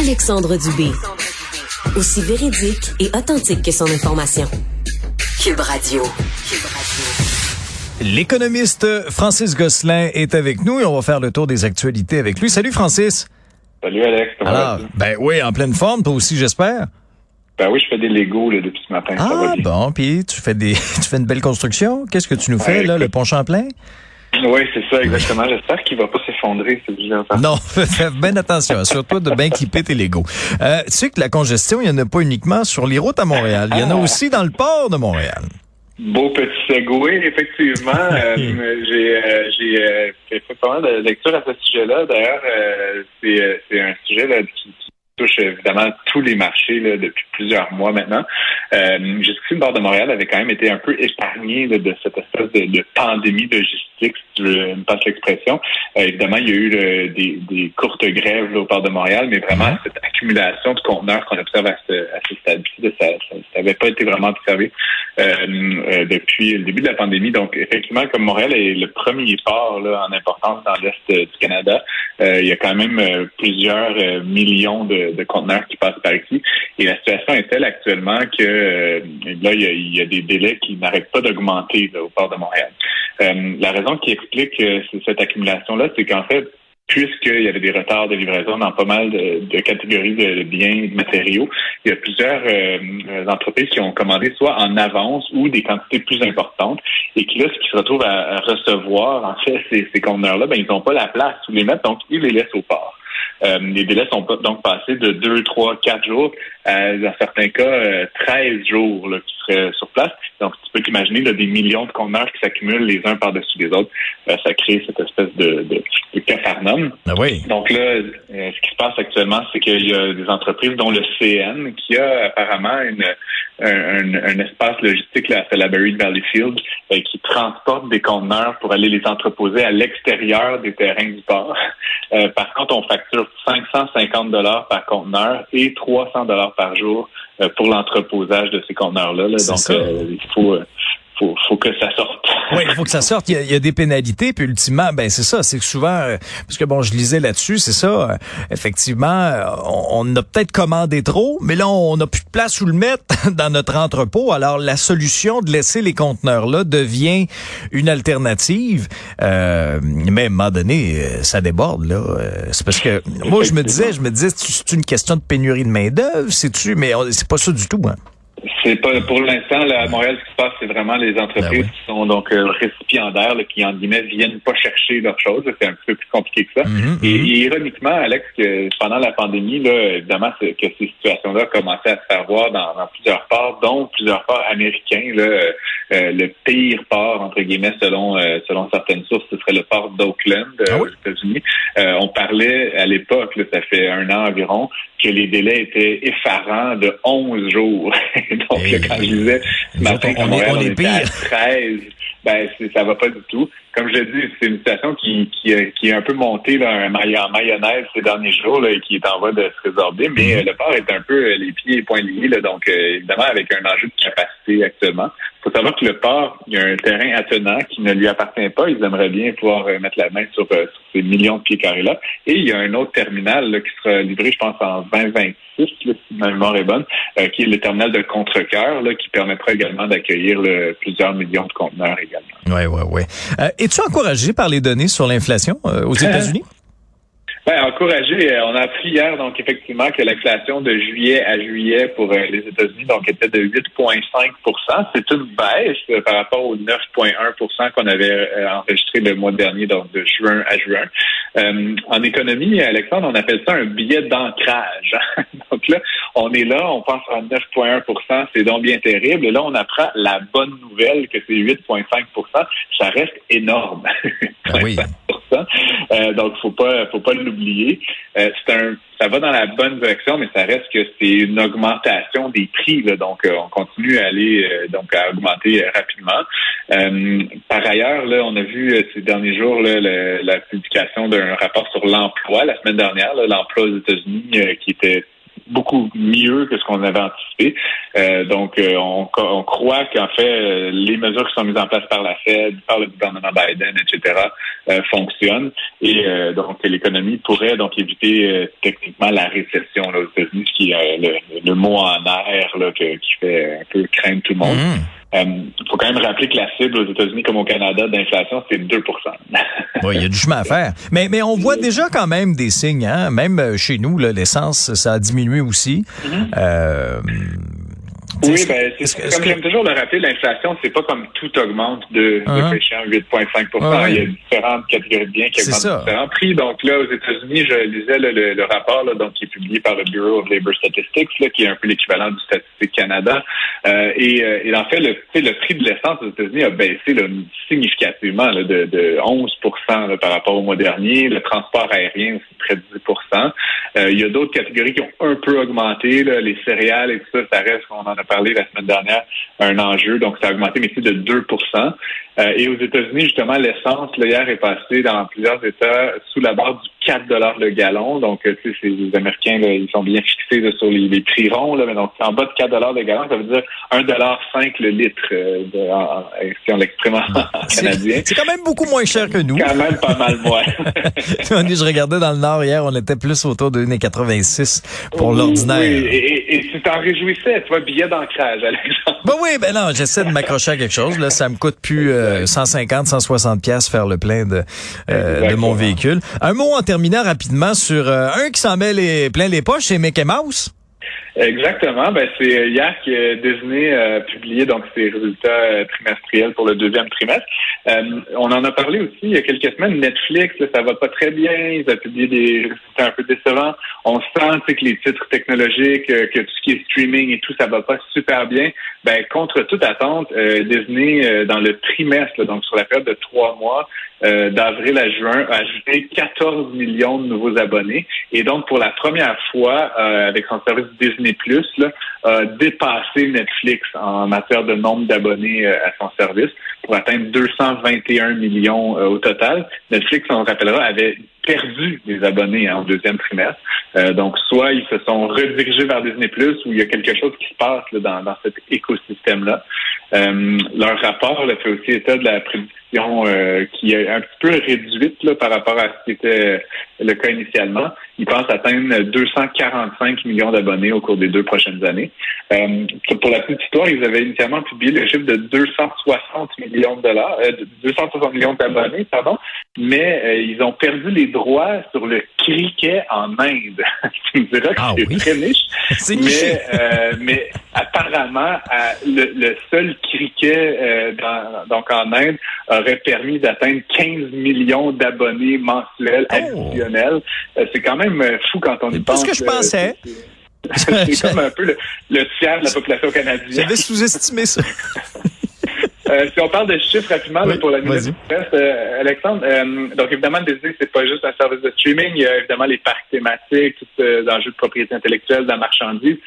Alexandre Dubé. Aussi véridique et authentique que son information. Cube Radio. L'économiste Francis Gosselin est avec nous et on va faire le tour des actualités avec lui. Salut Francis. Salut Alex. Comment Alors, ben oui, en pleine forme, toi aussi j'espère. Ben oui, je fais des Legos là, depuis ce matin. ça va Ah bien. bon, puis tu fais des tu fais une belle construction. Qu'est-ce que tu nous fais Ouais, là, le pont Champlain? Oui, c'est ça, exactement. J'espère qu'il va pas s'effondrer, ce vieux enfant. Non, fais bien attention. Assure-toi de bien clipper tes Legos. Euh, tu sais que la congestion, il n'y en a pas uniquement sur les routes à Montréal. Il y en a Ah. aussi dans le port de Montréal. Beau petit segway, effectivement. Euh, j'ai euh, j'ai euh, fait pas mal de lectures à ce sujet-là. D'ailleurs, euh, c'est euh, c'est un sujet là, qui, qui touche évidemment tous les marchés là, depuis plusieurs mois maintenant. Euh, Jusqu'ici, le bord de Montréal avait quand même été un peu épargné là, de cette espèce de, de pandémie logistique, si tu veux me passes l'expression. Euh, évidemment, il y a eu le- des, des courtes grèves là, au port de Montréal, mais vraiment cette accumulation de conteneurs qu'on observe à ce, à ce stade-ci, ça n'avait pas été vraiment observé euh, euh, depuis le début de la pandémie. Donc, effectivement, comme Montréal est le premier port là, en importance dans l'Est euh, du Canada, euh, il y a quand même euh, plusieurs euh, millions de, de conteneurs qui passent par ici. Et la situation est telle actuellement que euh, là, il y, a, il y a des délais qui n'arrêtent pas d'augmenter au port de Montréal. Euh, la raison qui explique euh, cette accumulation-là, c'est qu'en fait, puisqu'il y avait des retards de livraison dans pas mal de, de catégories de biens et de matériaux, il y a plusieurs euh, entreprises qui ont commandé soit en avance ou des quantités plus importantes et qui là, ce qu'ils se retrouvent à, à recevoir, en fait, ces, ces conteneurs-là, ben, ils n'ont pas la place où les mettre, donc ils les laissent au port. Euh, les délais sont donc passés de 2, 3, 4 jours à, dans certains cas, euh, 13 jours là, qui seraient sur place. Donc, tu peux t'imaginer des millions de conteneurs qui s'accumulent les uns par-dessus les autres. Euh, ça crée cette espèce de, de, de capharnaüm. Ah oui. Donc là, euh, ce qui se passe actuellement, c'est qu'il y a des entreprises, dont le CN, qui a apparemment une, un, un- un espace logistique là, à Salaberry Valleyfield, euh, qui transporte des conteneurs pour aller les entreposer à l'extérieur des terrains du port. Euh, par contre, on facture 550 dollars par conteneur et 300 dollars par jour euh, pour l'entreposage de ces conteneurs-là. là. Donc, euh, il faut, euh, faut, faut que ça sorte. Oui, il faut que ça sorte. Il y a, il y a des pénalités, puis ultimement, ben c'est ça. C'est que souvent, euh, parce que bon, je lisais là-dessus, c'est ça. euh, effectivement, euh, on, on a peut-être commandé trop, mais là, on n'a plus de place où le mettre dans notre entrepôt. Alors, la solution de laisser les conteneurs là devient une alternative. Euh, mais à un moment donné, ça déborde là. Euh, c'est parce que moi, je me disais, je me disais, c'est une question de pénurie de main d'œuvre, c'est tu, mais c'est pas ça du tout. Hein. C'est pas pour l'instant là, à Montréal ce qui se passe, c'est vraiment les entreprises Ben oui. qui sont donc euh, récipiendaires, là, qui en guillemets viennent pas chercher leurs choses. C'est un petit peu plus compliqué que ça. Mhm, Et, et ironiquement, Alex, que pendant la pandémie, là, évidemment, que ces situations-là commençaient à se faire voir dans, dans plusieurs ports, dont plusieurs ports américains. Là, euh, euh, le pire port, entre guillemets, selon euh, selon certaines sources, ce serait le port d'Oakland euh, Ah oui? aux États-Unis. Euh, on parlait à l'époque, ça fait un an environ, que les délais étaient effarants de 11 jours. Donc, Et- là, quand je disais ce matin autres, on qu'à est- on est était à pire. 13, ben, ça va pas du tout. Comme je l'ai dit, c'est une situation qui, qui, euh, qui est un peu montée là, un en mayonnaise ces derniers jours là, et qui est en voie de se résorber, mais Mhm. euh, le port est un peu euh, les pieds et poings liés, là, donc euh, évidemment avec un enjeu de capacité actuellement. Il faut savoir que le port, il y a un terrain attenant qui ne lui appartient pas. Ils aimeraient bien pouvoir euh, mettre la main sur, euh, sur ces millions de pieds carrés-là. Et il y a un autre terminal là, qui sera livré, je pense, en 2026, là, si ma mémoire est bonne, qui est le terminal de Contrecoeur, qui permettra également d'accueillir plusieurs millions de conteneurs également. Ouais, ouais, ouais. Es-tu encouragé par les données sur l'inflation euh, aux États-Unis? Ben, encouragé. euh, On a appris hier, donc, effectivement, que l'inflation de juillet à juillet pour euh, les États-Unis, donc, était de 8,5% C'est une baisse euh, par rapport aux 9,1% qu'on avait euh, enregistré le mois dernier, donc, de juin à juin. Euh, en économie, Alexandre, on appelle ça un billet d'ancrage. donc là, on est là, on pense à 9,1% c'est donc bien terrible. Et là, on apprend la bonne nouvelle que c'est 8,5% Ça reste énorme. Ah oui. 5%. Euh, donc, faut pas, faut pas l'oublier. Euh, c'est un, ça va dans la bonne direction, mais ça reste que c'est une augmentation des prix. Là, donc, euh, on continue à aller, euh, donc à augmenter euh, rapidement. Par ailleurs, là, on a vu ces derniers jours là, la publication d'un rapport sur l'emploi la semaine dernière, l'emploi aux États-Unis qui était beaucoup mieux que ce qu'on avait anticipé. Euh, donc, euh, on, on, croit qu'en fait, les mesures qui sont mises en place par la Fed, par le gouvernement Biden, etc., fonctionnent. Et donc, l'économie pourrait donc éviter techniquement la récession aux États-Unis, ce qui est le, mot en air là, qui fait un peu craindre tout le monde. Mmh. Il euh, faut quand même rappeler que la cible aux États-Unis comme au Canada d'inflation, c'est 2 Oui, il y a du chemin à faire. Mais, mais on voit déjà quand même des signes. Hein? Même euh, chez nous, l'essence, ça a diminué aussi. Mm-hmm. euh, oui, ben, c'est comme j'aime toujours le rappeler, l'inflation, c'est pas comme tout augmente de, de 8,5% Il y a différentes catégories de biens qui augmentent différents prix. Donc là, aux États-Unis, je lisais le, rapport là, donc, qui publié par le Bureau of Labor Statistics, là, qui est un peu l'équivalent du Statistique Canada. Euh, et, euh, en fait, le, le prix de l'essence aux États-Unis a baissé là, significativement là, de, de 11 par rapport au mois dernier. Le transport aérien aussi près de 10% euh, Il y a d'autres catégories qui ont un peu augmenté. Là, les céréales et tout ça, ça reste, on en a parlé la semaine dernière, un enjeu. Donc, ça a augmenté, mais c'est de 2% euh, Et aux États-Unis, justement, l'essence, hier, est passée dans plusieurs États sous la barre du 4 dollars le gallon. Donc, tu sais, les Américains, là, ils sont bien fixés sur les, prix ronds. Là, mais donc, en bas de 4 dollars le gallon, ça veut dire 1 dollar 5 le litre, euh, de, si on l'exprime en canadien. C'est quand même beaucoup moins cher que nous. Quand même pas mal moins. je regardais dans le Nord hier, on était plus autour de 1,86 pour l'ordinaire. Oui, et, et, tu t'en réjouissais, tu vois, billet d'ancrage, Alexandre. Ben oui, ben non, j'essaie de m'accrocher à quelque chose. Là, ça me coûte plus 150, 160 pièces faire le plein de, euh, de mon véhicule. Un mot en terminant rapidement sur euh, un qui s'en met les, plein les poches, c'est Mickey Mouse. Exactement. Ben, c'est hier que Disney a publié donc ses résultats euh, trimestriels pour le deuxième trimestre. Euh, on en a parlé aussi il y a quelques semaines. Netflix, ça va pas très bien. Ils ont publié des résultats un peu décevants. On sent que les titres technologiques, euh, que tout ce qui est streaming et tout, ça va pas super bien. Ben, contre toute attente, Disney, dans le trimestre, donc sur la période de trois mois, d'avril à juin, a ajouté 14 millions de nouveaux abonnés. Et donc, pour la première fois, avec son service Disney Plus là, a dépassé Netflix en matière de nombre d'abonnés euh, à son service pour atteindre 221 millions euh, au total. Netflix, on rappellera, avait perdu des abonnés hein, en deuxième trimestre. Euh, donc, soit ils se sont redirigés vers Disney Plus ou il y a quelque chose qui se passe dans, dans cet écosystème-là. leur rapport là, fait aussi état de la prédiction euh, qui est un petit peu réduite là, par rapport à ce qui était le cas initialement. Ils pensent atteindre 245 millions d'abonnés au cours des deux prochaines années. Euh, pour la petite histoire, ils avaient initialement publié le chiffre de 260 millions de dollars, euh, 260 millions d'abonnés, pardon, mais euh, ils ont perdu les droits sur le cricket en Inde. tu me diras que ah c'est très niche, mais, euh, mais apparemment, le, le, seul cricket dans, donc en Inde aurait permis d'atteindre 15 millions d'abonnés mensuels oh. additionnels. Euh, c'est quand même euh, fou quand on y pense. ce que je pensais. C'est comme un peu le, tiers de la population canadienne. J'avais sous-estimé ça. Euh, si on parle de chiffres rapidement pour la minute euh, Alexandre, euh, donc évidemment, Disney, c'est pas juste un service de streaming, il y a évidemment les parcs thématiques, tout euh, l'enjeu de propriété intellectuelle, de la marchandise.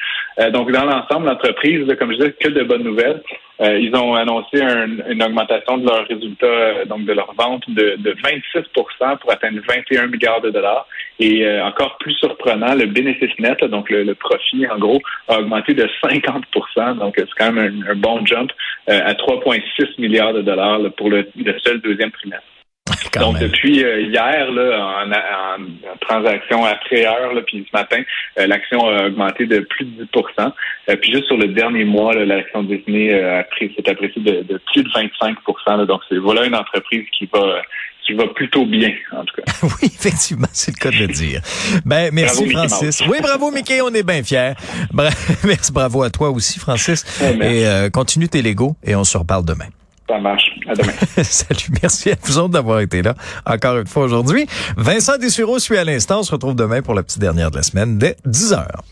donc dans l'ensemble, l'entreprise, comme je disais, que de bonnes nouvelles. ils ont annoncé une augmentation de leurs résultats, donc de leurs ventes de, de 26% pour atteindre 21 milliards de dollars. Et encore plus surprenant, le bénéfice net, donc le, profit, en gros, a augmenté de 50% Donc c'est quand même un, bon jump à 3,6 6 milliards de dollars pour le, seul deuxième trimestre. Donc depuis euh, hier, là, en, transaction après heure, puis ce matin, euh, l'action a augmenté de plus de 10% euh, Puis juste sur le dernier mois, l'action Disney a s'est appréciée de, plus de 25% Donc c'est voilà une entreprise qui va qui va plutôt bien, en tout cas. oui, effectivement, c'est le cas de le dire. Ben, merci, Francis. Oui, bravo, Mickey, on est bien fiers. merci, bravo à toi aussi, Francis. et euh, continue tes Legos et on se reparle demain. Ça marche. À demain. Salut. Merci à vous autres d'avoir été là encore une fois aujourd'hui. Vincent Dessureau suit à l'instant. On se retrouve demain pour la petite dernière de la semaine dès 10 heures.